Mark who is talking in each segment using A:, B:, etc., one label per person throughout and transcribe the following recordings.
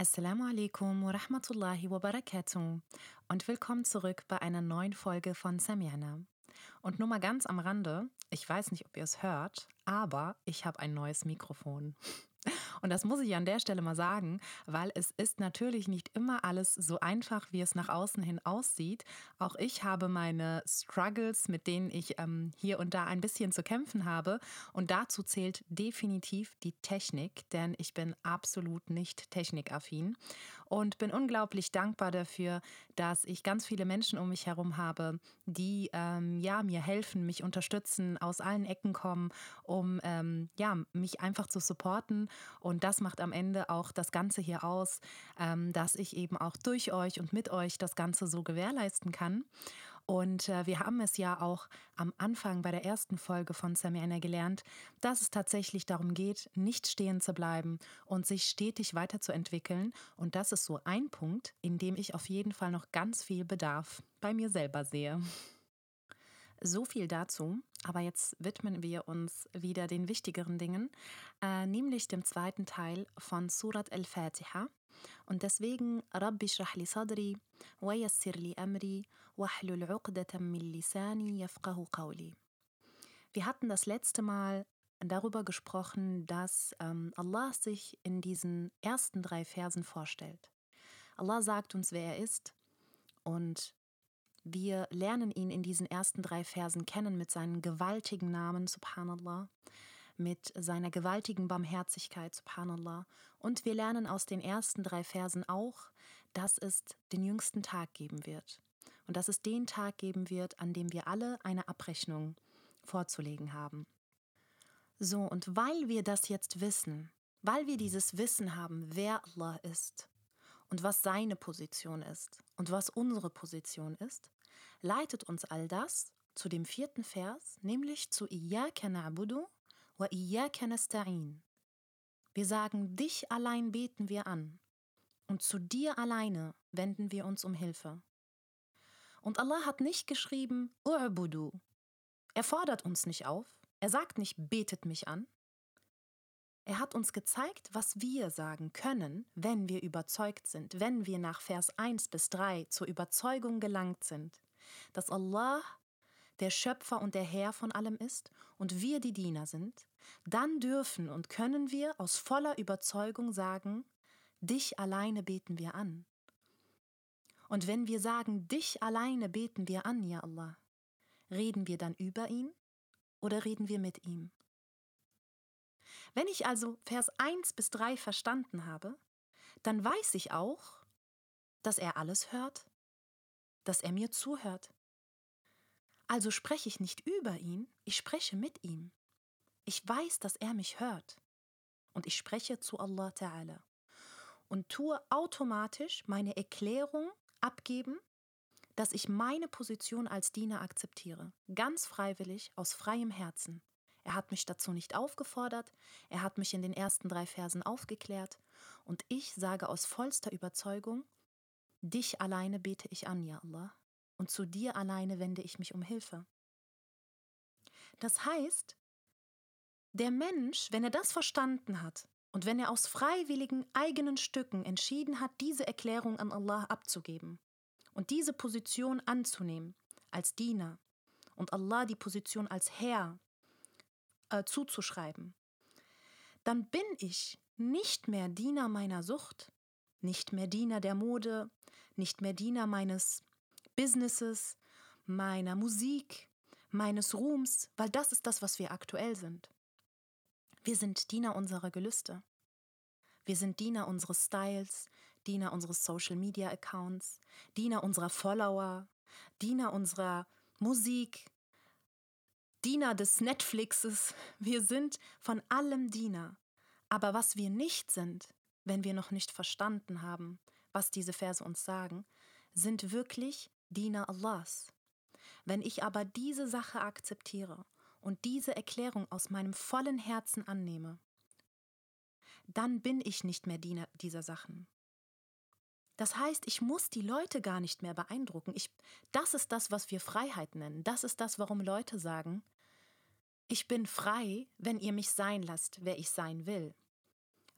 A: Assalamu alaikum wa rahmatullahi wa barakatuh und willkommen zurück bei einer neuen Folge von Samiana. Und nur mal ganz am Rande, ich weiß nicht, ob ihr es hört, aber ich habe ein neues Mikrofon. Und das muss ich an der Stelle mal sagen, weil es ist natürlich nicht immer alles so einfach, wie es nach außen hin aussieht. Auch ich habe meine Struggles, mit denen ich ähm, hier und da ein bisschen zu kämpfen habe. Und dazu zählt definitiv die Technik, denn ich bin absolut nicht technikaffin und bin unglaublich dankbar dafür, dass ich ganz viele Menschen um mich herum habe, die ähm, ja mir helfen, mich unterstützen, aus allen Ecken kommen, um ähm, ja mich einfach zu supporten das macht am Ende auch das Ganze hier aus, ähm, dass ich eben auch durch euch und mit euch das Ganze so gewährleisten kann. Und äh, wir haben es ja auch am Anfang bei der ersten Folge von Samiana gelernt, dass es tatsächlich darum geht, nicht stehen zu bleiben und sich stetig weiterzuentwickeln. Und das ist so ein Punkt, in dem ich auf jeden Fall noch ganz viel Bedarf bei mir selber sehe. So viel dazu. Aber jetzt widmen wir uns wieder den wichtigeren Dingen, äh, nämlich dem zweiten Teil von Surat al-Fatiha. Und deswegen Rabbi shrah sadri wa yassir li amri wahlul 'uqdatam min lisani yafqahu qawli. Wir hatten das letzte Mal darüber gesprochen, dass ähm, Allah sich in diesen ersten drei Versen vorstellt. Allah sagt uns, wer er ist und wir lernen ihn in diesen ersten drei Versen kennen mit seinen gewaltigen Namen, subhanallah, mit seiner gewaltigen Barmherzigkeit, subhanallah. Und wir lernen aus den ersten drei Versen auch, dass es den jüngsten Tag geben wird. Und dass es den Tag geben wird, an dem wir alle eine Abrechnung vorzulegen haben. So, und weil wir das jetzt wissen, weil wir dieses Wissen haben, wer Allah ist und was seine Position ist und was unsere Position ist, leitet uns all das zu dem vierten Vers, nämlich zu Iyaka na'budu wa Iyaka nasta'in. Wir sagen, dich allein beten wir an und zu dir alleine wenden wir uns um Hilfe. Und Allah hat nicht geschrieben, U'budu. Er fordert uns nicht auf, er sagt nicht, betet mich an. Er hat uns gezeigt, was wir sagen können, wenn wir überzeugt sind, wenn wir nach Vers 1 bis 3 zur Überzeugung gelangt sind dass Allah der Schöpfer und der Herr von allem ist und wir die Diener sind, dann dürfen und können wir aus voller Überzeugung sagen, dich alleine beten wir an. Und wenn wir sagen, dich alleine beten wir an, ja Allah, reden wir dann über ihn oder reden wir mit ihm? Wenn ich also Vers 1 bis 3 verstanden habe, dann weiß ich auch, dass er alles hört, dass er mir zuhört. Also spreche ich nicht über ihn, ich spreche mit ihm. Ich weiß, dass er mich hört. Und ich spreche zu Allah Ta'ala. Und tue automatisch meine Erklärung abgeben, dass ich meine Position als Diener akzeptiere. Ganz freiwillig, aus freiem Herzen. Er hat mich dazu nicht aufgefordert, er hat mich in den ersten drei Versen aufgeklärt. Und ich sage aus vollster Überzeugung, Dich alleine bete ich an, ja Allah, und zu dir alleine wende ich mich um Hilfe. Das heißt, der Mensch, wenn er das verstanden hat und wenn er aus freiwilligen eigenen Stücken entschieden hat, diese Erklärung an Allah abzugeben und diese Position anzunehmen als Diener und Allah die Position als Herr äh, zuzuschreiben, dann bin ich nicht mehr Diener meiner Sucht, nicht mehr Diener der Mode, nicht mehr Diener meines Businesses, meiner Musik, meines Ruhms, weil das ist das, was wir aktuell sind. Wir sind Diener unserer Gelüste. Wir sind Diener unseres Styles, Diener unseres Social Media Accounts, Diener unserer Follower, Diener unserer Musik, Diener des Netflixes. Wir sind von allem Diener. Aber was wir nicht sind, wenn wir noch nicht verstanden haben, was diese Verse uns sagen, sind wirklich Diener Allahs. Wenn ich aber diese Sache akzeptiere und diese Erklärung aus meinem vollen Herzen annehme, dann bin ich nicht mehr Diener dieser Sachen. Das heißt, ich muss die Leute gar nicht mehr beeindrucken. Ich, das ist das, was wir Freiheit nennen. Das ist das, warum Leute sagen, ich bin frei, wenn ihr mich sein lasst, wer ich sein will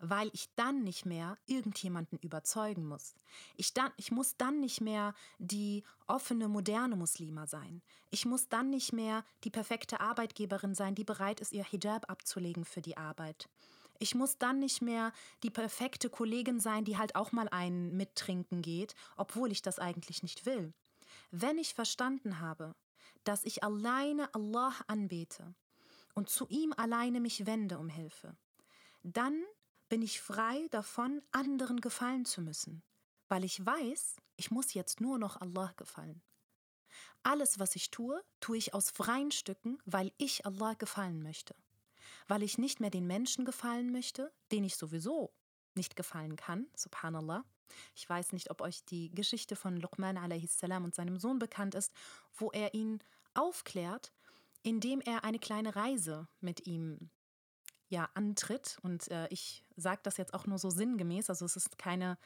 A: weil ich dann nicht mehr irgendjemanden überzeugen muss. Ich, dann, ich muss dann nicht mehr die offene, moderne Muslima sein. Ich muss dann nicht mehr die perfekte Arbeitgeberin sein, die bereit ist, ihr Hijab abzulegen für die Arbeit. Ich muss dann nicht mehr die perfekte Kollegin sein, die halt auch mal einen mittrinken geht, obwohl ich das eigentlich nicht will. Wenn ich verstanden habe, dass ich alleine Allah anbete und zu ihm alleine mich wende um Hilfe, dann bin ich frei davon, anderen gefallen zu müssen, weil ich weiß, ich muss jetzt nur noch Allah gefallen. Alles, was ich tue, tue ich aus freien Stücken, weil ich Allah gefallen möchte. Weil ich nicht mehr den Menschen gefallen möchte, den ich sowieso nicht gefallen kann, subhanallah. Ich weiß nicht, ob euch die Geschichte von Luqman a.s. und seinem Sohn bekannt ist, wo er ihn aufklärt, indem er eine kleine Reise mit ihm ja antritt. Und äh, ich sage das jetzt auch nur so sinngemäß, also es ist keine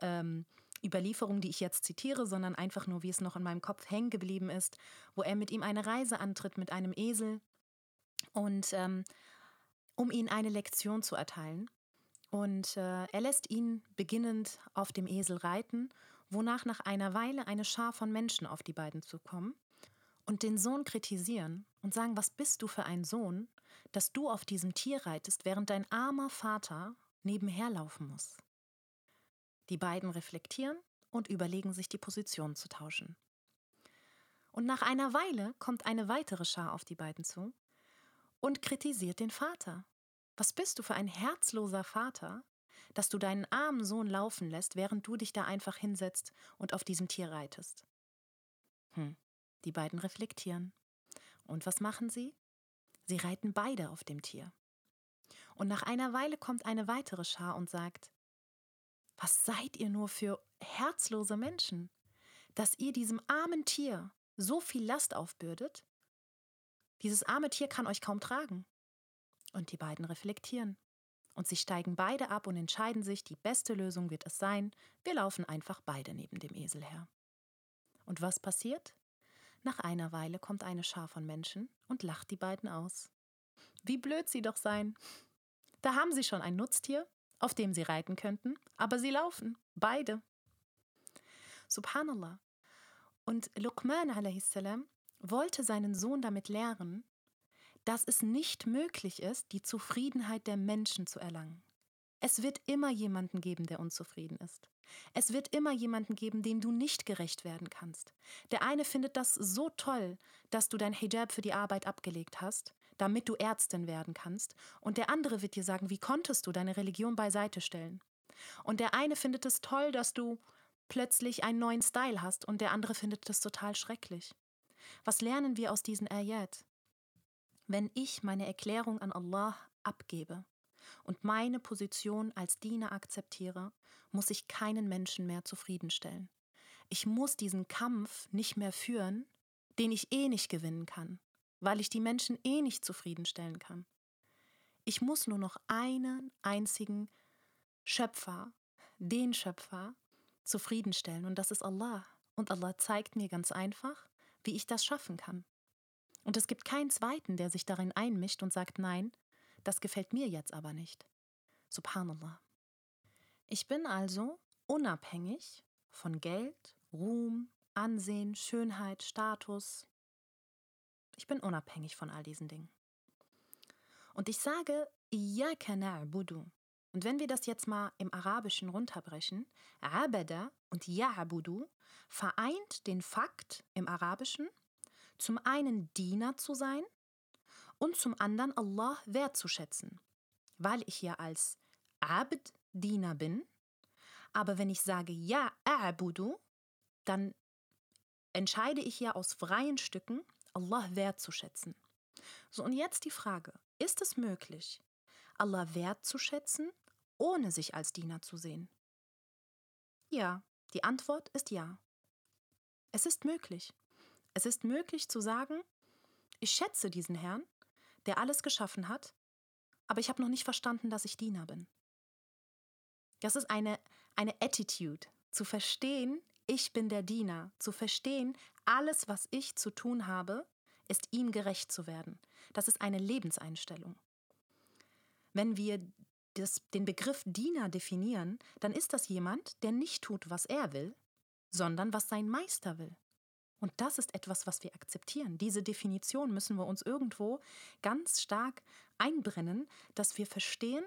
A: ähm, Überlieferung, die ich jetzt zitiere, sondern einfach nur, wie es noch in meinem Kopf hängen geblieben ist, wo er mit ihm eine Reise antritt mit einem Esel und ähm, um ihn eine Lektion zu erteilen. Und äh, er lässt ihn beginnend auf dem Esel reiten, wonach nach einer Weile eine Schar von Menschen auf die beiden zukommen und den Sohn kritisieren und sagen, was bist du für ein Sohn, dass du auf diesem Tier reitest, während dein armer Vater nebenher laufen muss. Die beiden reflektieren und überlegen sich, die Position zu tauschen. Und nach einer Weile kommt eine weitere Schar auf die beiden zu und kritisiert den Vater. Was bist du für ein herzloser Vater, dass du deinen armen Sohn laufen lässt, während du dich da einfach hinsetzt und auf diesem Tier reitest? Hm, die beiden reflektieren. Und was machen sie? Sie reiten beide auf dem Tier. Und nach einer Weile kommt eine weitere Schar und sagt, was seid ihr nur für herzlose Menschen, dass ihr diesem armen Tier so viel Last aufbürdet? Dieses arme Tier kann euch kaum tragen. Und die beiden reflektieren. Und sie steigen beide ab und entscheiden sich, die beste Lösung wird es sein, wir laufen einfach beide neben dem Esel her. Und was passiert? Nach einer Weile kommt eine Schar von Menschen und lacht die beiden aus. Wie blöd sie doch seien. Da haben sie schon ein Nutztier, auf dem sie reiten könnten, aber sie laufen, beide. Subhanallah. Und Luqman a.s. wollte seinen Sohn damit lehren, dass es nicht möglich ist, die Zufriedenheit der Menschen zu erlangen. Es wird immer jemanden geben, der unzufrieden ist. Es wird immer jemanden geben, dem du nicht gerecht werden kannst. Der eine findet das so toll, dass du dein Hijab für die Arbeit abgelegt hast, damit du Ärztin werden kannst, und der andere wird dir sagen, wie konntest du deine Religion beiseite stellen? Und der eine findet es toll, dass du plötzlich einen neuen Style hast, und der andere findet es total schrecklich. Was lernen wir aus diesen Ayat? Wenn ich meine Erklärung an Allah abgebe, und meine Position als Diener akzeptiere, muss ich keinen Menschen mehr zufriedenstellen. Ich muss diesen Kampf nicht mehr führen, den ich eh nicht gewinnen kann, weil ich die Menschen eh nicht zufriedenstellen kann. Ich muss nur noch einen einzigen Schöpfer, den Schöpfer, zufriedenstellen und das ist Allah. Und Allah zeigt mir ganz einfach, wie ich das schaffen kann. Und es gibt keinen zweiten, der sich darin einmischt und sagt, nein, das gefällt mir jetzt aber nicht. Subhanallah. Ich bin also unabhängig von Geld, Ruhm, Ansehen, Schönheit, Status. Ich bin unabhängig von all diesen Dingen. Und ich sage, Iyaka na'budu. Und wenn wir das jetzt mal im Arabischen runterbrechen, Abada und Ya'budu vereint den Fakt im Arabischen, zum einen Diener zu sein und zum anderen Allah wertzuschätzen, weil ich ja als Abd Diener bin. Aber wenn ich sage Ja dann entscheide ich ja aus freien Stücken, Allah wertzuschätzen. So, und jetzt die Frage: Ist es möglich, Allah wertzuschätzen, ohne sich als Diener zu sehen? Ja, die Antwort ist ja. Es ist möglich. Es ist möglich zu sagen, ich schätze diesen Herrn, der alles geschaffen hat, aber ich habe noch nicht verstanden, dass ich Diener bin. Das ist eine, eine Attitude, zu verstehen, ich bin der Diener, zu verstehen, alles, was ich zu tun habe, ist ihm gerecht zu werden. Das ist eine Lebenseinstellung. Wenn wir das, den Begriff Diener definieren, dann ist das jemand, der nicht tut, was er will, sondern was sein Meister will. Und das ist etwas, was wir akzeptieren. Diese Definition müssen wir uns irgendwo ganz stark einbrennen, dass wir verstehen,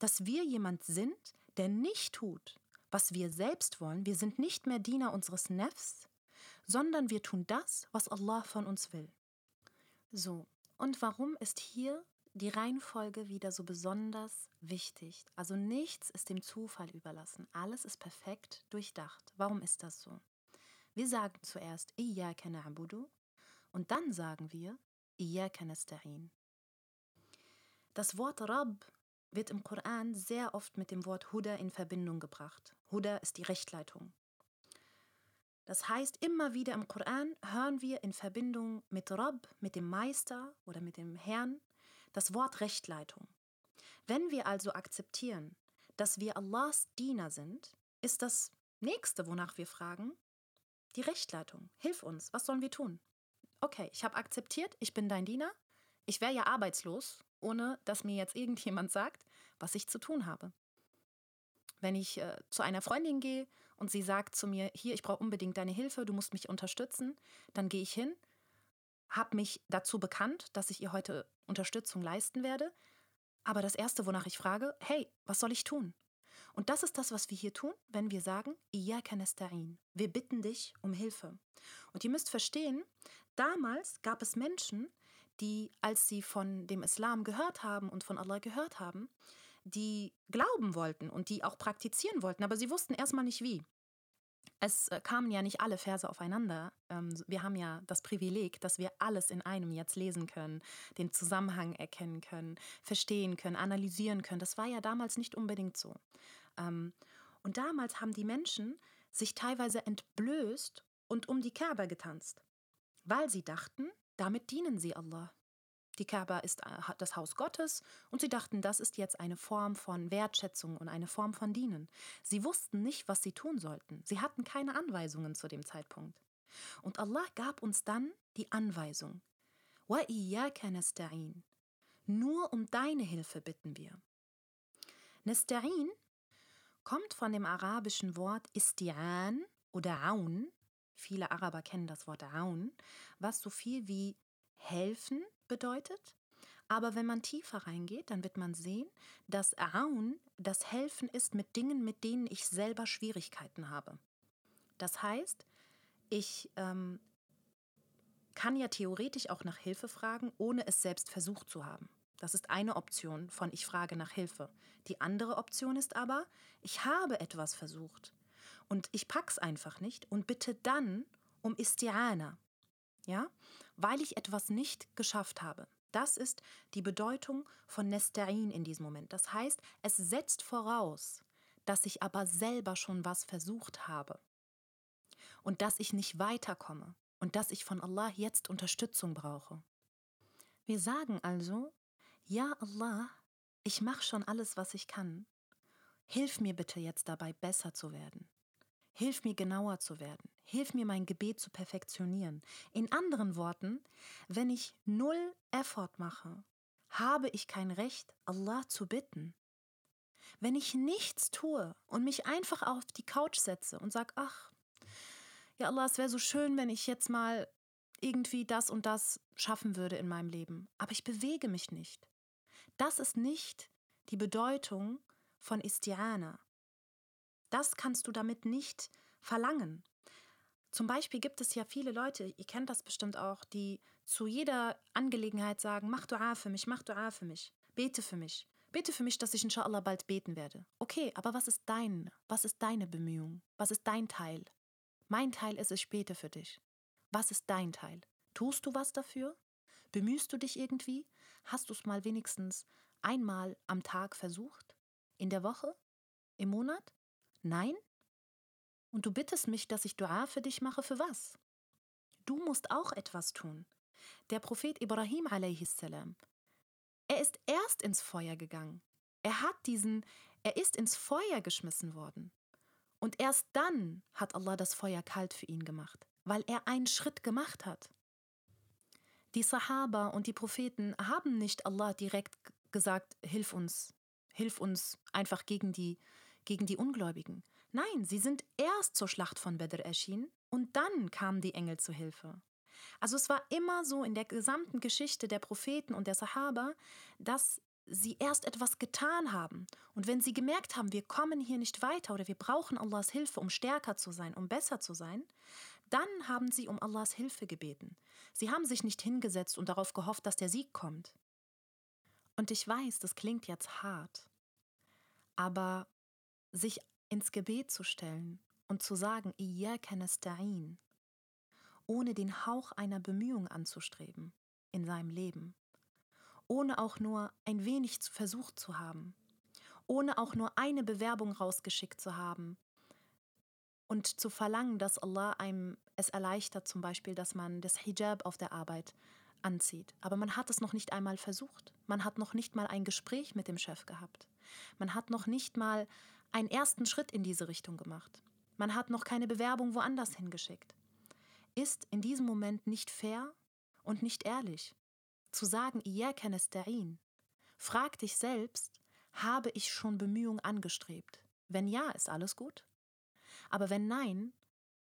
A: dass wir jemand sind, der nicht tut, was wir selbst wollen. Wir sind nicht mehr Diener unseres Nefs, sondern wir tun das, was Allah von uns will. So, und warum ist hier die Reihenfolge wieder so besonders wichtig? Also nichts ist dem Zufall überlassen. Alles ist perfekt durchdacht. Warum ist das so? Wir sagen zuerst Iyaka na'budu und dann sagen wir Iyaka nasta'in. Das Wort Rab wird im Koran sehr oft mit dem Wort Huda in Verbindung gebracht. Huda ist die Rechtleitung. Das heißt, immer wieder im Koran hören wir in Verbindung mit Rab, mit dem Meister oder mit dem Herrn, das Wort Rechtleitung. Wenn wir also akzeptieren, dass wir Allahs Diener sind, ist das nächste, wonach wir fragen, die Rechtleitung. Hilf uns, was sollen wir tun? Okay, ich habe akzeptiert, ich bin dein Diener. Ich wäre ja arbeitslos, ohne dass mir jetzt irgendjemand sagt, was ich zu tun habe. Wenn ich äh, zu einer Freundin gehe und sie sagt zu mir, hier, ich brauche unbedingt deine Hilfe, du musst mich unterstützen, dann gehe ich hin, habe mich dazu bekannt, dass ich ihr heute Unterstützung leisten werde. Aber das Erste, wonach ich frage, hey, was soll ich tun? Und das ist das, was wir hier tun, wenn wir sagen, Wir bitten dich um Hilfe. Und ihr müsst verstehen, damals gab es Menschen, die, als sie von dem Islam gehört haben und von Allah gehört haben, die glauben wollten und die auch praktizieren wollten, aber sie wussten erstmal nicht wie. Es äh, kamen ja nicht alle Verse aufeinander. Ähm, wir haben ja das Privileg, dass wir alles in einem jetzt lesen können, den Zusammenhang erkennen können, verstehen können, analysieren können. Das war ja damals nicht unbedingt so. Ähm, und damals haben die Menschen sich teilweise entblößt und um die Kaaba getanzt, weil sie dachten, damit dienen sie Allah. Die Kaaba ist äh, das Haus Gottes und sie dachten, das ist jetzt eine Form von Wertschätzung und eine Form von Dienen. Sie wussten nicht, was sie tun sollten. Sie hatten keine Anweisungen zu dem Zeitpunkt. Und Allah gab uns dann die Anweisung. Nur um deine Hilfe bitten wir. Nasta'in kommt von dem arabischen Wort Isti'an oder Aun. Viele Araber kennen das Wort Aun, was so viel wie helfen bedeutet. Aber wenn man tiefer reingeht, dann wird man sehen, dass Aun das Helfen ist mit Dingen, mit denen ich selber Schwierigkeiten habe. Das heißt, ich ähm, kann ja theoretisch auch nach Hilfe fragen, ohne es selbst versucht zu haben. Das ist eine Option von ich frage nach Hilfe. Die andere Option ist aber, ich habe etwas versucht und ich pack's einfach nicht und bitte dann um Istiana. Ja? Weil ich etwas nicht geschafft habe. Das ist die Bedeutung von Nesterin in diesem Moment. Das heißt, es setzt voraus, dass ich aber selber schon was versucht habe und dass ich nicht weiterkomme und dass ich von Allah jetzt Unterstützung brauche. Wir sagen also, ja Allah, ich mache schon alles, was ich kann. Hilf mir bitte jetzt dabei, besser zu werden. Hilf mir genauer zu werden. Hilf mir mein Gebet zu perfektionieren. In anderen Worten, wenn ich null Effort mache, habe ich kein Recht, Allah zu bitten. Wenn ich nichts tue und mich einfach auf die Couch setze und sage, ach, ja Allah, es wäre so schön, wenn ich jetzt mal irgendwie das und das schaffen würde in meinem Leben, aber ich bewege mich nicht. Das ist nicht die Bedeutung von Istiana. Das kannst du damit nicht verlangen. Zum Beispiel gibt es ja viele Leute, ihr kennt das bestimmt auch, die zu jeder Angelegenheit sagen, mach Dua für mich, mach Dua für mich, bete für mich. Bete für mich, dass ich inshallah bald beten werde. Okay, aber was ist dein, was ist deine Bemühung? Was ist dein Teil? Mein Teil ist, ich bete für dich. Was ist dein Teil? Tust du was dafür? Bemühst du dich irgendwie? Hast du es mal wenigstens einmal am Tag versucht? In der Woche? Im Monat? Nein? Und du bittest mich, dass ich Dua für dich mache, für was? Du musst auch etwas tun. Der Prophet Ibrahim a.s. Er ist erst ins Feuer gegangen. Er hat diesen, er ist ins Feuer geschmissen worden. Und erst dann hat Allah das Feuer kalt für ihn gemacht, weil er einen Schritt gemacht hat. Die Sahaba und die Propheten haben nicht Allah direkt gesagt, hilf uns, hilf uns einfach gegen die, gegen die Ungläubigen. Nein, sie sind erst zur Schlacht von Bedr erschienen und dann kamen die Engel zu Hilfe. Also es war immer so in der gesamten Geschichte der Propheten und der Sahaba, dass sie erst etwas getan haben. Und wenn sie gemerkt haben, wir kommen hier nicht weiter oder wir brauchen Allahs Hilfe, um stärker zu sein, um besser zu sein, dann haben sie um Allahs Hilfe gebeten. Sie haben sich nicht hingesetzt und darauf gehofft, dass der Sieg kommt. Und ich weiß, das klingt jetzt hart, aber sich ins Gebet zu stellen und zu sagen, ohne den Hauch einer Bemühung anzustreben in seinem Leben, ohne auch nur ein wenig versucht zu haben, ohne auch nur eine Bewerbung rausgeschickt zu haben und zu verlangen, dass Allah einem es erleichtert, zum Beispiel, dass man das Hijab auf der Arbeit anzieht. Aber man hat es noch nicht einmal versucht. Man hat noch nicht mal ein Gespräch mit dem Chef gehabt. Man hat noch nicht mal einen ersten Schritt in diese Richtung gemacht. Man hat noch keine Bewerbung woanders hingeschickt. Ist in diesem Moment nicht fair und nicht ehrlich zu sagen, Iyaka nasta'in. Frag dich selbst, habe ich schon Bemühungen angestrebt? Wenn ja, ist alles gut. Aber wenn nein,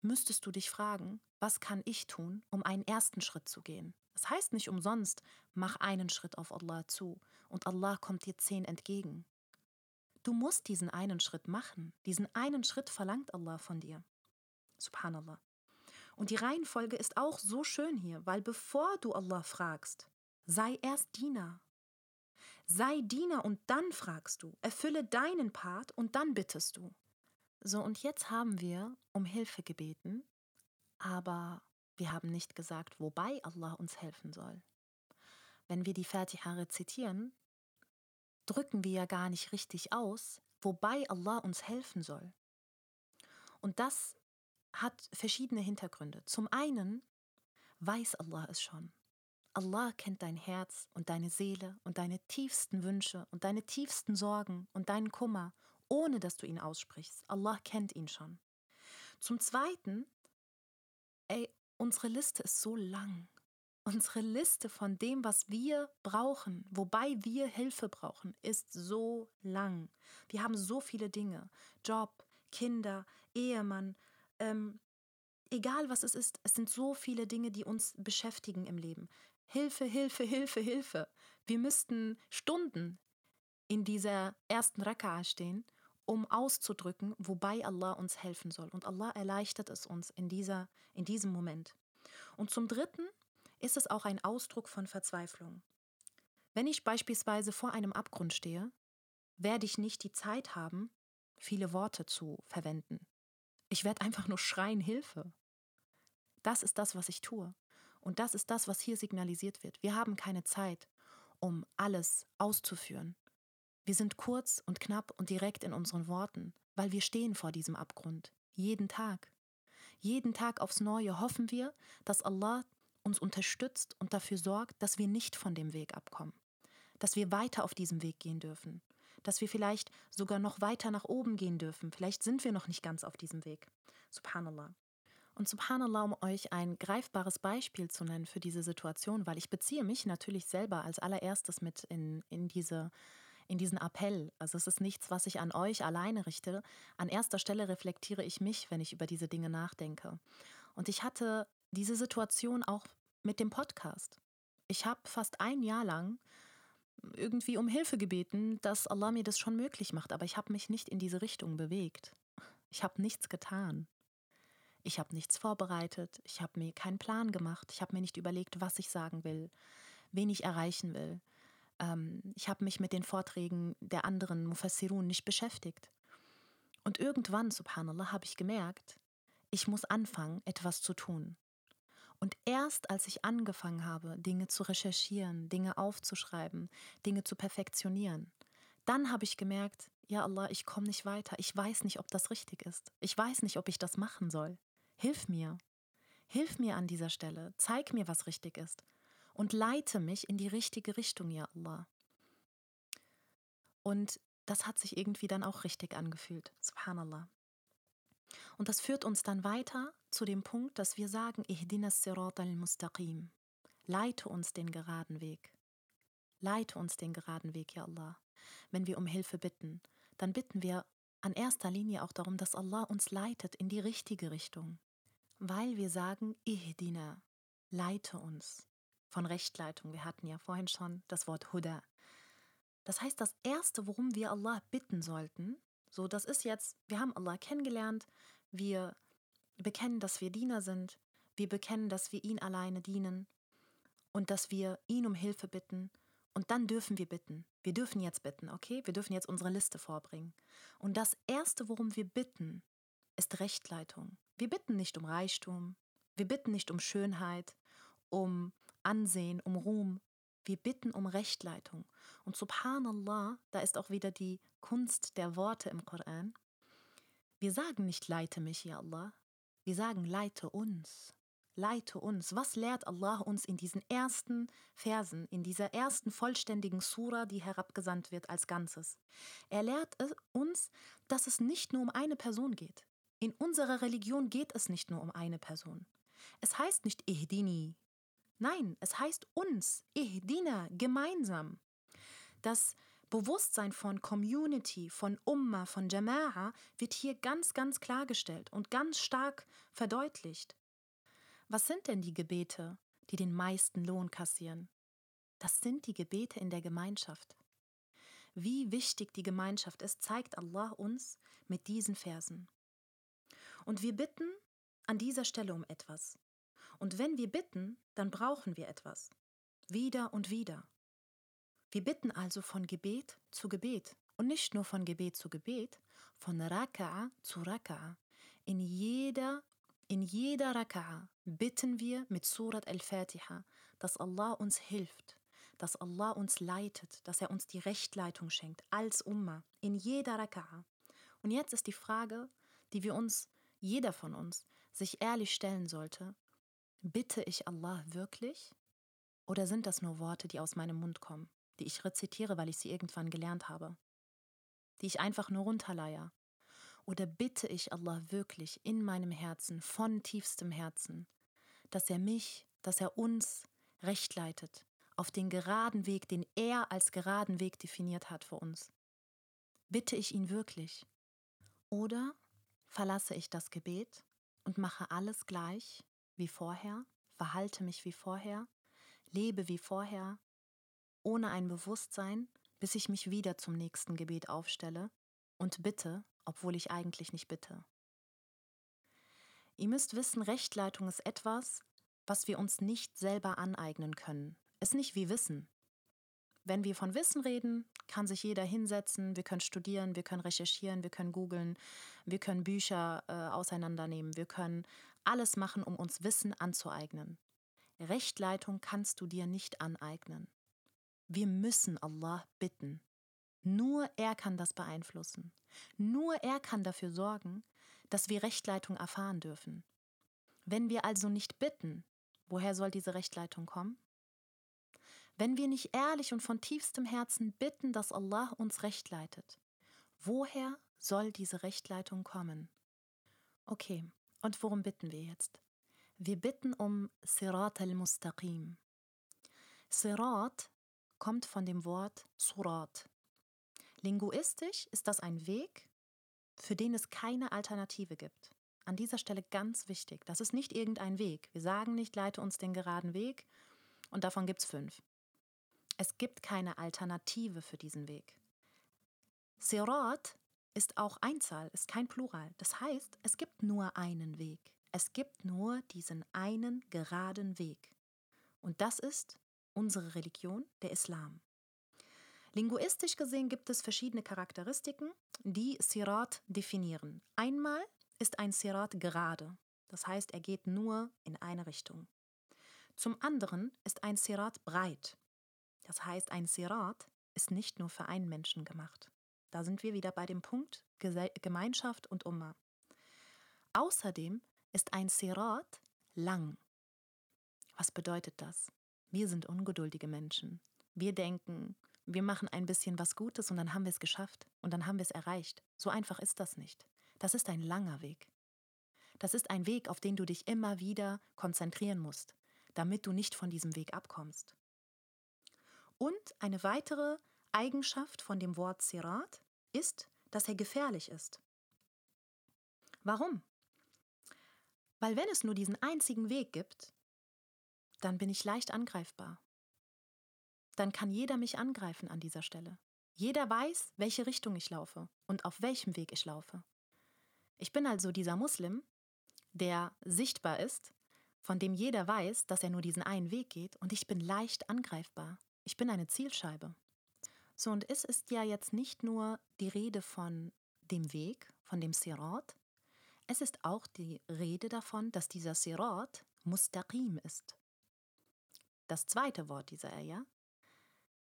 A: müsstest du dich fragen, was kann ich tun, um einen ersten Schritt zu gehen? Das heißt nicht umsonst, mach einen Schritt auf Allah zu und Allah kommt dir zehn entgegen. Du musst diesen einen Schritt machen. Diesen einen Schritt verlangt Allah von dir. Subhanallah. Und die Reihenfolge ist auch so schön hier, weil bevor du Allah fragst, Sei erst Diener. Sei Diener und dann fragst du. Erfülle deinen Part und dann bittest du. So, und jetzt haben wir um Hilfe gebeten, aber wir haben nicht gesagt, wobei Allah uns helfen soll. Wenn wir die Fatiha rezitieren, drücken wir ja gar nicht richtig aus, wobei Allah uns helfen soll. Und das hat verschiedene Hintergründe. Zum einen weiß Allah es schon. Allah kennt dein Herz und deine Seele und deine tiefsten Wünsche und deine tiefsten Sorgen und deinen Kummer, ohne dass du ihn aussprichst. Allah kennt ihn schon. Zum Zweiten, ey, unsere Liste ist so lang. Unsere Liste von dem, was wir brauchen, wobei wir Hilfe brauchen, ist so lang. Wir haben so viele Dinge. Job, Kinder, Ehemann, ähm, egal was es ist, es sind so viele Dinge, die uns beschäftigen im Leben. Hilfe, Hilfe, Hilfe, Hilfe. Wir müssten Stunden in dieser ersten Raka'a stehen, um auszudrücken, wobei Allah uns helfen soll. Und Allah erleichtert es uns in, dieser, in diesem Moment. Und zum Dritten ist es auch ein Ausdruck von Verzweiflung. Wenn ich beispielsweise vor einem Abgrund stehe, werde ich nicht die Zeit haben, viele Worte zu verwenden. Ich werde einfach nur schreien Hilfe. Das ist das, was ich tue. Und das ist das, was hier signalisiert wird. Wir haben keine Zeit, um alles auszuführen. Wir sind kurz und knapp und direkt in unseren Worten, weil wir stehen vor diesem Abgrund. Jeden Tag. Jeden Tag aufs Neue hoffen wir, dass Allah uns unterstützt und dafür sorgt, dass wir nicht von dem Weg abkommen. Dass wir weiter auf diesem Weg gehen dürfen. Dass wir vielleicht sogar noch weiter nach oben gehen dürfen. Vielleicht sind wir noch nicht ganz auf diesem Weg. Subhanallah. Und subhanallah, um euch ein greifbares Beispiel zu nennen für diese Situation, weil ich beziehe mich natürlich selber als allererstes mit in, in, diese, in diesen Appell. Also es ist nichts, was ich an euch alleine richte. An erster Stelle reflektiere ich mich, wenn ich über diese Dinge nachdenke. Und ich hatte diese Situation auch mit dem Podcast. Ich habe fast ein Jahr lang irgendwie um Hilfe gebeten, dass Allah mir das schon möglich macht, aber ich habe mich nicht in diese Richtung bewegt. Ich habe nichts getan. Ich habe nichts vorbereitet, ich habe mir keinen Plan gemacht, ich habe mir nicht überlegt, was ich sagen will, wen ich erreichen will. Ähm, ich habe mich mit den Vorträgen der anderen Mufassirun nicht beschäftigt. Und irgendwann, subhanallah, habe ich gemerkt, ich muss anfangen, etwas zu tun. Und erst als ich angefangen habe, Dinge zu recherchieren, Dinge aufzuschreiben, Dinge zu perfektionieren, dann habe ich gemerkt, ja Allah, ich komme nicht weiter, ich weiß nicht, ob das richtig ist, ich weiß nicht, ob ich das machen soll. Hilf mir. Hilf mir an dieser Stelle. Zeig mir, was richtig ist. Und leite mich in die richtige Richtung, ja Allah. Und das hat sich irgendwie dann auch richtig angefühlt. Subhanallah. Und das führt uns dann weiter zu dem Punkt, dass wir sagen, Ihdinas Sirat al-Mustaqim. Leite uns den geraden Weg. Leite uns den geraden Weg, ja Allah. wenn wir um Hilfe bitten, dann bitten wir an erster Linie auch darum, dass Allah uns leitet in die richtige Richtung. Weil wir sagen, Ihdina, leite uns. Von Rechtleitung. Wir hatten ja vorhin schon das Wort Huda. Das heißt, das Erste, worum wir Allah bitten sollten, so das ist jetzt, wir haben Allah kennengelernt, wir bekennen, dass wir Diener sind, wir bekennen, dass wir ihn alleine dienen und dass wir ihn um Hilfe bitten und dann dürfen wir bitten. Wir dürfen jetzt bitten, okay? Wir dürfen jetzt unsere Liste vorbringen. Und das Erste, worum wir bitten, ist Rechtleitung. Wir bitten nicht um Reichtum, wir bitten nicht um Schönheit, um Ansehen, um Ruhm. Wir bitten um Rechtleitung. Und subhanallah, da ist auch wieder die Kunst der Worte im Koran. Wir sagen nicht, leite mich, ja Allah. Wir sagen, leite uns leite uns. Was lehrt Allah uns in diesen ersten Versen, in dieser ersten vollständigen Sura, die herabgesandt wird als Ganzes? Er lehrt uns, dass es nicht nur um eine Person geht. In unserer Religion geht es nicht nur um eine Person. Es heißt nicht Ihdini. Nein, es heißt uns, Ihdina, gemeinsam. Das Bewusstsein von Community, von Umma, von Jama'a wird hier ganz, ganz klargestellt und ganz stark verdeutlicht. Was sind denn die Gebete, die den meisten Lohn kassieren? Das sind die Gebete in der Gemeinschaft. Wie wichtig die Gemeinschaft ist, zeigt Allah uns mit diesen Versen. Und wir bitten an dieser Stelle um etwas. Und wenn wir bitten, dann brauchen wir etwas. Wieder und wieder. Wir bitten also von Gebet zu Gebet. Und nicht nur von Gebet zu Gebet, von Raka'a zu Raka'a. In jeder in jeder Raka'a bitten wir mit Surat al-Fatiha, dass Allah uns hilft, dass Allah uns leitet, dass er uns die Rechtleitung schenkt, als Umma, in jeder Raka'a. Und jetzt ist die Frage, die wir uns, jeder von uns, sich ehrlich stellen sollte, bitte ich Allah wirklich? Oder sind das nur Worte, die aus meinem Mund kommen, die ich rezitiere, weil ich sie irgendwann gelernt habe? Die ich einfach nur runterleier, oder bitte ich Allah wirklich in meinem Herzen, von tiefstem Herzen, dass er mich, dass er uns recht leitet, auf den geraden Weg, den er als geraden Weg definiert hat für uns? Bitte ich ihn wirklich? Oder verlasse ich das Gebet und mache alles gleich wie vorher, verhalte mich wie vorher, lebe wie vorher, ohne ein Bewusstsein, bis ich mich wieder zum nächsten Gebet aufstelle und bitte, obwohl ich eigentlich nicht bitte. Ihr müsst wissen, Rechtleitung ist etwas, was wir uns nicht selber aneignen können. Ist nicht wie Wissen. Wenn wir von Wissen reden, kann sich jeder hinsetzen, wir können studieren, wir können recherchieren, wir können googeln, wir können Bücher äh, auseinandernehmen, wir können alles machen, um uns Wissen anzueignen. Rechtleitung kannst du dir nicht aneignen. Wir müssen Allah bitten. Nur er kann das beeinflussen. Nur er kann dafür sorgen, dass wir Rechtleitung erfahren dürfen. Wenn wir also nicht bitten, woher soll diese Rechtleitung kommen? Wenn wir nicht ehrlich und von tiefstem Herzen bitten, dass Allah uns recht leitet, woher soll diese Rechtleitung kommen? Okay, und worum bitten wir jetzt? Wir bitten um Sirat al-Mustaqim. Sirat kommt von dem Wort Surat, Linguistisch ist das ein Weg, für den es keine Alternative gibt. An dieser Stelle ganz wichtig. Das ist nicht irgendein Weg. Wir sagen nicht, leite uns den geraden Weg und davon gibt es fünf. Es gibt keine Alternative für diesen Weg. Sirat ist auch Einzahl, ist kein Plural. Das heißt, es gibt nur einen Weg. Es gibt nur diesen einen geraden Weg. Und das ist unsere Religion, der Islam. Linguistisch gesehen gibt es verschiedene Charakteristiken, die Sirat definieren. Einmal ist ein Sirat gerade, das heißt, er geht nur in eine Richtung. Zum anderen ist ein Sirat breit, das heißt, ein Sirat ist nicht nur für einen Menschen gemacht. Da sind wir wieder bei dem Punkt Gemeinschaft und Umma. Außerdem ist ein Sirat lang. Was bedeutet das? Wir sind ungeduldige Menschen. Wir denken, wir machen ein bisschen was Gutes und dann haben wir es geschafft und dann haben wir es erreicht. So einfach ist das nicht. Das ist ein langer Weg. Das ist ein Weg, auf den du dich immer wieder konzentrieren musst, damit du nicht von diesem Weg abkommst. Und eine weitere Eigenschaft von dem Wort Sirat ist, dass er gefährlich ist. Warum? Weil wenn es nur diesen einzigen Weg gibt, dann bin ich leicht angreifbar. Dann kann jeder mich angreifen an dieser Stelle. Jeder weiß, welche Richtung ich laufe und auf welchem Weg ich laufe. Ich bin also dieser Muslim, der sichtbar ist, von dem jeder weiß, dass er nur diesen einen Weg geht und ich bin leicht angreifbar. Ich bin eine Zielscheibe. So, und es ist ja jetzt nicht nur die Rede von dem Weg, von dem Sirat, es ist auch die Rede davon, dass dieser Sirat mustaqim ist. Das zweite Wort dieser Ayah,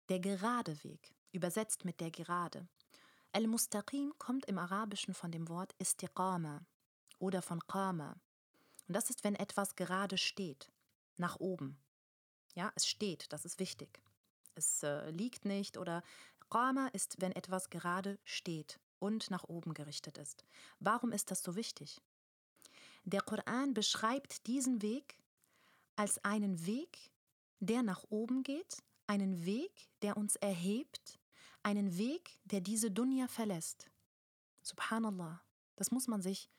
A: der gerade Weg, übersetzt mit der gerade. Al-Mustaqim kommt im Arabischen von dem Wort Istiqama oder von Qama. Und das ist, wenn etwas gerade steht, nach oben. Ja, es steht, das ist wichtig. Es äh, liegt nicht oder Qama ist, wenn etwas gerade steht und nach oben gerichtet ist. Warum ist das so wichtig? Der Koran beschreibt diesen Weg als einen Weg, der nach oben geht, einen Weg, der uns erhebt, einen Weg, der diese Dunya verlässt. Subhanallah, das muss man sich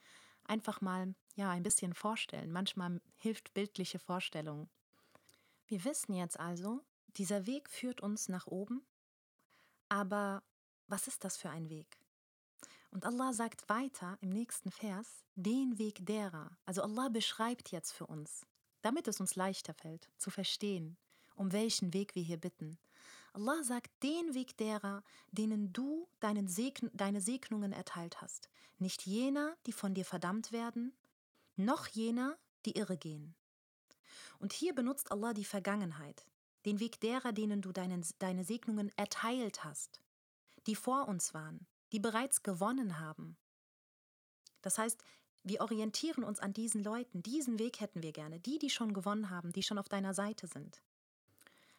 A: einfach mal ja ein bisschen vorstellen. Manchmal hilft bildliche Vorstellung. Wir wissen jetzt also, dieser Weg führt uns nach oben, aber was ist das für ein Weg? Und Allah sagt weiter im nächsten Vers, den Weg derer. Also Allah beschreibt jetzt für uns, damit es uns leichter fällt zu verstehen, um welchen Weg wir hier bitten. Allah sagt den Weg derer, denen du Segn deine Segnungen erteilt hast. Nicht jener, die von dir verdammt werden, noch jener, die irre gehen. Und hier benutzt Allah die Vergangenheit, den Weg derer, denen du deinen, deine Segnungen erteilt hast, die vor uns waren, die bereits gewonnen haben. Das heißt, wir orientieren uns an diesen Leuten, diesen Weg hätten wir gerne, die, die schon gewonnen haben, die schon auf deiner Seite sind.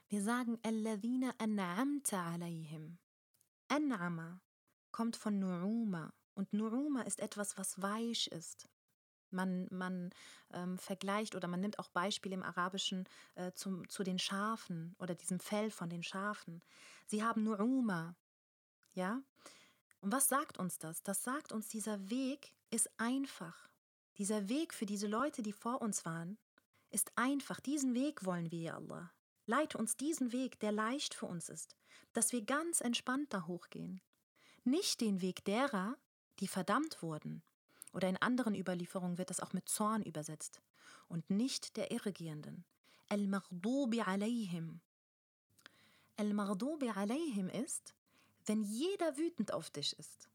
A: Wir sagen, Alladhina an'amta alayhim. An'ama kommt von Nu'uma und Nu'uma ist etwas, was weich ist. Man, man ähm, vergleicht oder man nimmt auch Beispiele im Arabischen äh, zum, zu den Schafen oder diesem Fell von den Schafen. Sie haben Nu'uma. Ja? Und was sagt uns das? Das sagt uns, dieser Weg ist einfach. Dieser Weg für diese Leute, die vor uns waren, ist einfach. Diesen Weg wollen wir, Allah. Leite uns diesen Weg, der leicht für uns ist, dass wir ganz entspannt da hochgehen. Nicht den Weg derer, die verdammt wurden. Oder in anderen Überlieferungen wird das auch mit Zorn übersetzt. Und nicht der Irregehenden. Al-Maghdubi alayhim. Al-Maghdubi alayhim ist, wenn jeder wütend auf dich ist,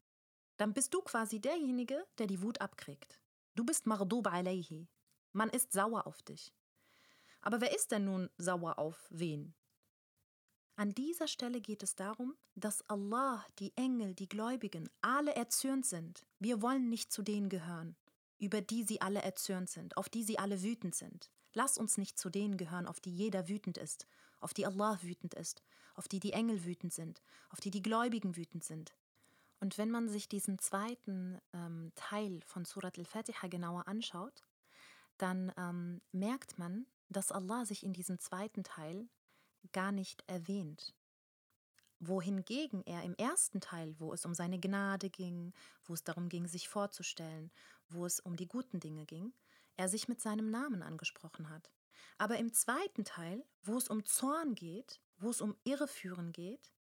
A: dann bist du quasi derjenige, der die Wut abkriegt. Du bist Maghdub alayhi. Man ist sauer auf dich. Aber wer ist denn nun sauer auf wen? An dieser Stelle geht es darum, dass Allah, die Engel, die Gläubigen, alle erzürnt sind. Wir wollen nicht zu denen gehören, über die sie alle erzürnt sind, auf die sie alle wütend sind. Lass uns nicht zu denen gehören, auf die jeder wütend ist, auf die Allah wütend ist, auf die die Engel wütend sind, auf die die Gläubigen wütend sind. Und wenn man sich diesen zweiten ähm, Teil von Surat al-Fatiha genauer anschaut, dann ähm, merkt man, dass Allah sich in diesem zweiten Teil gar nicht erwähnt. Wohingegen er im ersten Teil, wo es um seine Gnade ging, wo es darum ging, sich vorzustellen, wo es um die guten Dinge ging, er sich mit seinem Namen angesprochen hat. Aber im zweiten Teil, wo es um Zorn geht, wo es um Irreführen geht,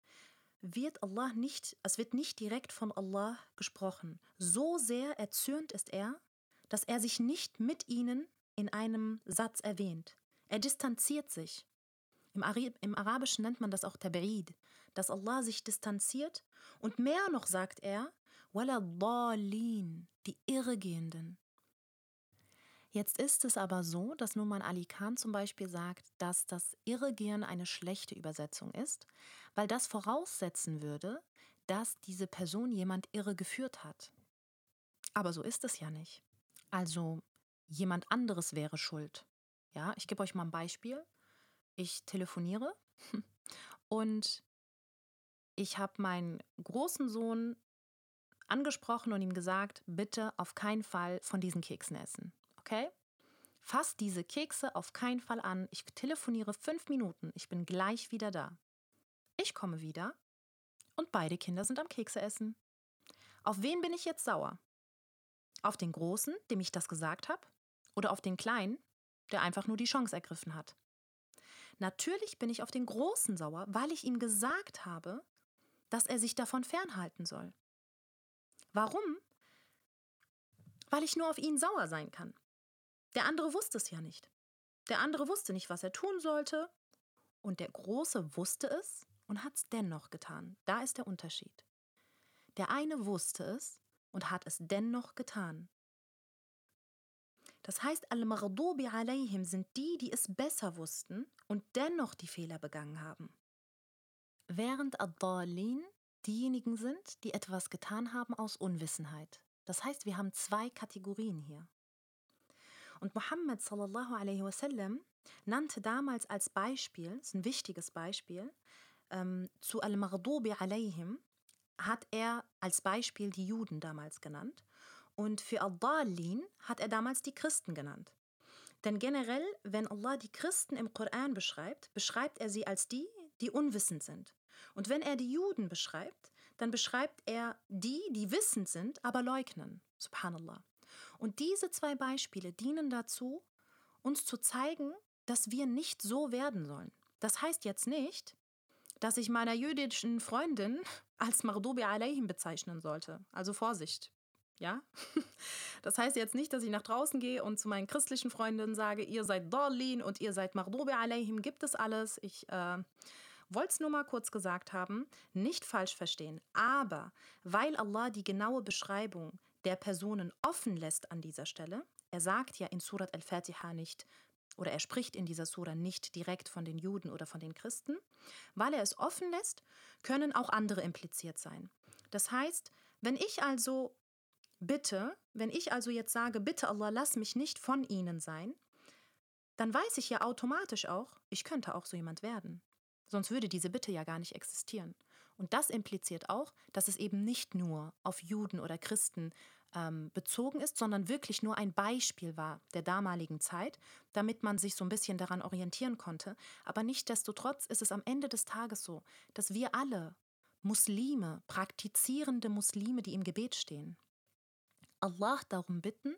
A: wird Allah nicht, es wird nicht direkt von Allah gesprochen. So sehr erzürnt ist er, dass er sich nicht mit ihnen in einem Satz erwähnt. Er distanziert sich. Im, Ari Im Arabischen nennt man das auch Tab'id, dass Allah sich distanziert und mehr noch sagt er, Wala die Irregehenden. Jetzt ist es aber so, dass Numan Ali Khan zum Beispiel sagt, dass das Irregehen eine schlechte Übersetzung ist, weil das voraussetzen würde, dass diese Person jemand irre geführt hat. Aber so ist es ja nicht. Also jemand anderes wäre schuld. Ja, ich gebe euch mal ein Beispiel. Ich telefoniere und ich habe meinen großen Sohn angesprochen und ihm gesagt, bitte auf keinen Fall von diesen Keksen essen. Okay? Fass diese Kekse auf keinen Fall an. Ich telefoniere fünf Minuten. Ich bin gleich wieder da. Ich komme wieder und beide Kinder sind am Kekse essen. Auf wen bin ich jetzt sauer? Auf den Großen, dem ich das gesagt habe? Oder auf den Kleinen, der einfach nur die Chance ergriffen hat? Natürlich bin ich auf den Großen sauer, weil ich ihm gesagt habe, dass er sich davon fernhalten soll. Warum? Weil ich nur auf ihn sauer sein kann. Der andere wusste es ja nicht. Der andere wusste nicht, was er tun sollte. Und der Große wusste es und hat es dennoch getan. Da ist der Unterschied. Der eine wusste es und hat es dennoch getan. Das heißt, Al-Maghdubi alayhim sind die, die es besser wussten und dennoch die Fehler begangen haben. Während Ad-Dalin diejenigen sind, die etwas getan haben aus Unwissenheit. Das heißt, wir haben zwei Kategorien hier. Und Muhammad sallallahu alaihi wasallam nannte damals als Beispiel, das ist ein wichtiges Beispiel, ähm, zu Al-Maghdubi alayhim hat er als Beispiel die Juden damals genannt und für Al-Dalin hat er damals die Christen genannt. Denn generell, wenn Allah die Christen im Koran beschreibt, beschreibt er sie als die, die unwissend sind. Und wenn er die Juden beschreibt, dann beschreibt er die, die wissend sind, aber leugnen. Subhanallah. Und diese zwei Beispiele dienen dazu, uns zu zeigen, dass wir nicht so werden sollen. Das heißt jetzt nicht, dass ich meiner jüdischen Freundin als Mardubi alayhim bezeichnen sollte. Also Vorsicht. Ja? Das heißt jetzt nicht, dass ich nach draußen gehe und zu meinen christlichen Freundinnen sage, ihr seid Darlin und ihr seid Mardubi alayhim, gibt es alles. Ich äh, wollte es nur mal kurz gesagt haben, nicht falsch verstehen. Aber weil Allah die genaue Beschreibung der Personen offen lässt an dieser Stelle, er sagt ja in Surat al-Fatiha nicht, oder er spricht in dieser Sura nicht direkt von den Juden oder von den Christen, weil er es offen lässt, können auch andere impliziert sein. Das heißt, wenn ich also bitte, wenn ich also jetzt sage, bitte Allah, lass mich nicht von ihnen sein, dann weiß ich ja automatisch auch, ich könnte auch so jemand werden. Sonst würde diese Bitte ja gar nicht existieren. Und das impliziert auch, dass es eben nicht nur auf Juden oder Christen ähm, bezogen ist, sondern wirklich nur ein Beispiel war der damaligen Zeit, damit man sich so ein bisschen daran orientieren konnte. Aber nichtdestotrotz ist es am Ende des Tages so, dass wir alle Muslime, praktizierende Muslime, die im Gebet stehen, Allah darum bitten,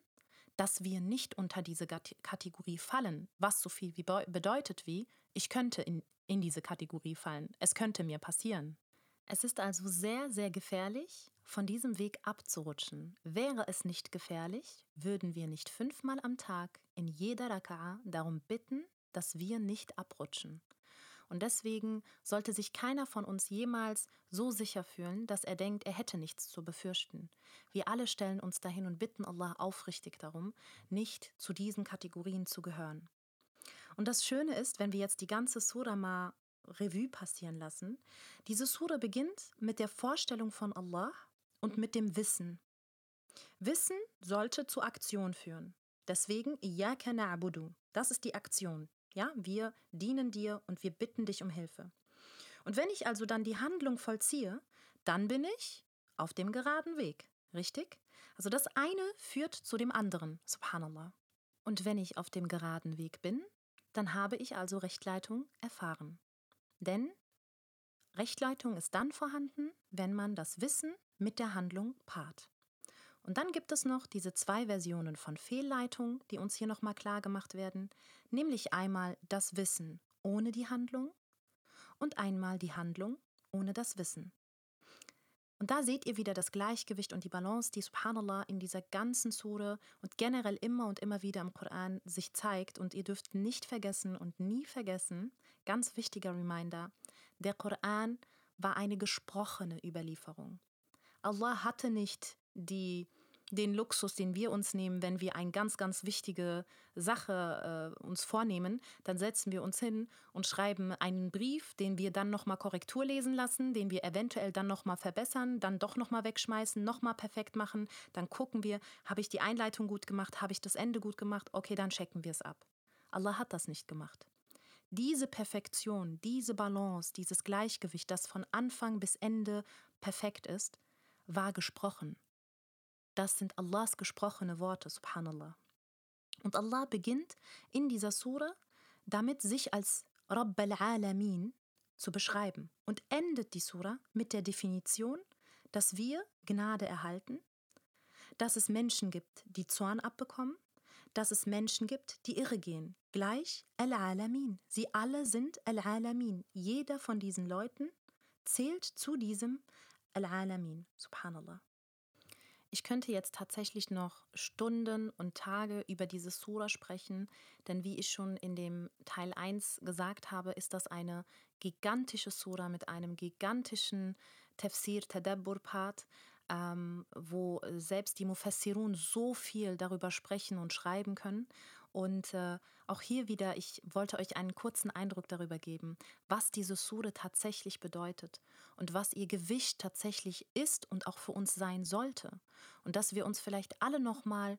A: dass wir nicht unter diese Kategorie fallen, was so viel wie bedeutet wie, ich könnte in, in diese Kategorie fallen, es könnte mir passieren. Es ist also sehr, sehr gefährlich, von diesem Weg abzurutschen. Wäre es nicht gefährlich, würden wir nicht fünfmal am Tag in jeder Raka'a darum bitten, dass wir nicht abrutschen. Und deswegen sollte sich keiner von uns jemals so sicher fühlen, dass er denkt, er hätte nichts zu befürchten. Wir alle stellen uns dahin und bitten Allah aufrichtig darum, nicht zu diesen Kategorien zu gehören. Und das Schöne ist, wenn wir jetzt die ganze Surah mal Revue passieren lassen, diese Surah beginnt mit der Vorstellung von Allah und mit dem Wissen. Wissen sollte zur Aktion führen. Deswegen. Das ist die Aktion. Ja, wir dienen dir und wir bitten dich um Hilfe. Und wenn ich also dann die Handlung vollziehe, dann bin ich auf dem geraden Weg. Richtig? Also das eine führt zu dem anderen. Subhanallah. Und wenn ich auf dem geraden Weg bin, dann habe ich also Rechtleitung erfahren. Denn Rechtleitung ist dann vorhanden, wenn man das Wissen mit der Handlung paart. Und dann gibt es noch diese zwei Versionen von Fehlleitung, die uns hier nochmal klar gemacht werden, nämlich einmal das Wissen ohne die Handlung und einmal die Handlung ohne das Wissen. Und da seht ihr wieder das Gleichgewicht und die Balance, die Subhanallah in dieser ganzen Sure und generell immer und immer wieder im Koran sich zeigt. Und ihr dürft nicht vergessen und nie vergessen, ganz wichtiger Reminder, der Koran war eine gesprochene Überlieferung. Allah hatte nicht die den Luxus, den wir uns nehmen, wenn wir eine ganz, ganz wichtige Sache äh, uns vornehmen, dann setzen wir uns hin und schreiben einen Brief, den wir dann nochmal Korrektur lesen lassen, den wir eventuell dann nochmal verbessern, dann doch nochmal wegschmeißen, nochmal perfekt machen. Dann gucken wir, habe ich die Einleitung gut gemacht, habe ich das Ende gut gemacht, okay, dann checken wir es ab. Allah hat das nicht gemacht. Diese Perfektion, diese Balance, dieses Gleichgewicht, das von Anfang bis Ende perfekt ist, war gesprochen. Das sind Allahs gesprochene Worte, subhanallah. Und Allah beginnt in dieser Sura damit, sich als Rabb al-Alamin zu beschreiben und endet die Sura mit der Definition, dass wir Gnade erhalten, dass es Menschen gibt, die Zorn abbekommen, dass es Menschen gibt, die irre gehen. Gleich Al-Alamin. Sie alle sind Al-Alamin. Jeder von diesen Leuten zählt zu diesem Al-Alamin. Subhanallah. Ich könnte jetzt tatsächlich noch Stunden und Tage über diese Sura sprechen, denn wie ich schon in dem Teil 1 gesagt habe, ist das eine gigantische Sura mit einem gigantischen Tafsir Tadabbur Part, ähm, wo selbst die Mufassirun so viel darüber sprechen und schreiben können. Und äh, auch hier wieder, ich wollte euch einen kurzen Eindruck darüber geben, was diese Sure tatsächlich bedeutet und was ihr Gewicht tatsächlich ist und auch für uns sein sollte. Und dass wir uns vielleicht alle nochmal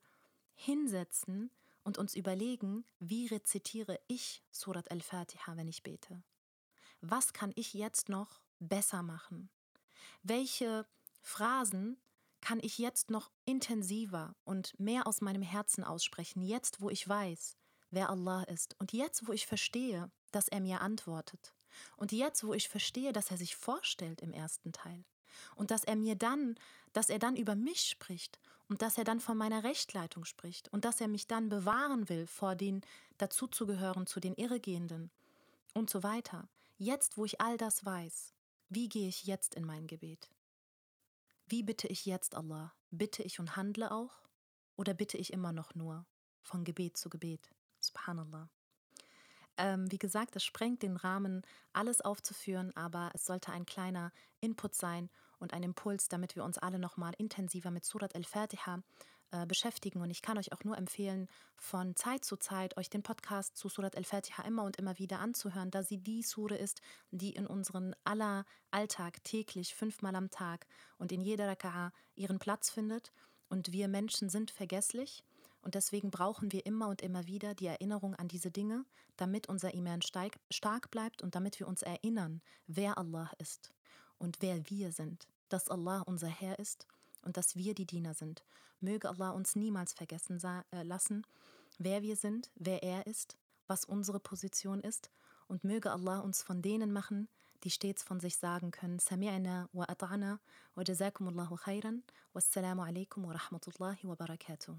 A: hinsetzen und uns überlegen, wie rezitiere ich Surat al-Fatiha, wenn ich bete? Was kann ich jetzt noch besser machen? Welche Phrasen kann ich jetzt noch intensiver und mehr aus meinem Herzen aussprechen, jetzt wo ich weiß, wer Allah ist und jetzt wo ich verstehe, dass er mir antwortet und jetzt wo ich verstehe, dass er sich vorstellt im ersten Teil und dass er mir dann, dass er dann über mich spricht und dass er dann von meiner Rechtleitung spricht und dass er mich dann bewahren will vor den dazuzugehören zu den Irregehenden und so weiter. Jetzt, wo ich all das weiß, wie gehe ich jetzt in mein Gebet? Wie bitte ich jetzt Allah? Bitte ich und handle auch? Oder bitte ich immer noch nur von Gebet zu Gebet? Subhanallah. Ähm, wie gesagt, es sprengt den Rahmen, alles aufzuführen, aber es sollte ein kleiner Input sein und ein Impuls, damit wir uns alle nochmal intensiver mit Surat al-Fatiha äh, beschäftigen. Und ich kann euch auch nur empfehlen, von Zeit zu Zeit euch den Podcast zu Surat al-Fatiha immer und immer wieder anzuhören, da sie die Sure ist, die in unserem aller Alltag täglich fünfmal am Tag und in jeder Raka'a ihren Platz findet. Und wir Menschen sind vergesslich. Und deswegen brauchen wir immer und immer wieder die Erinnerung an diese Dinge, damit unser Iman stark bleibt und damit wir uns erinnern, wer Allah ist und wer wir sind, dass Allah unser Herr ist und dass wir die Diener sind. Möge Allah uns niemals vergessen äh, lassen, wer wir sind, wer er ist, was unsere Position ist und möge Allah uns von denen machen, die stets von sich sagen können, Sami'na wa ata'na wa jazakumullahu khairan, wassalamu alaikum wa rahmatullahi wa barakatuh.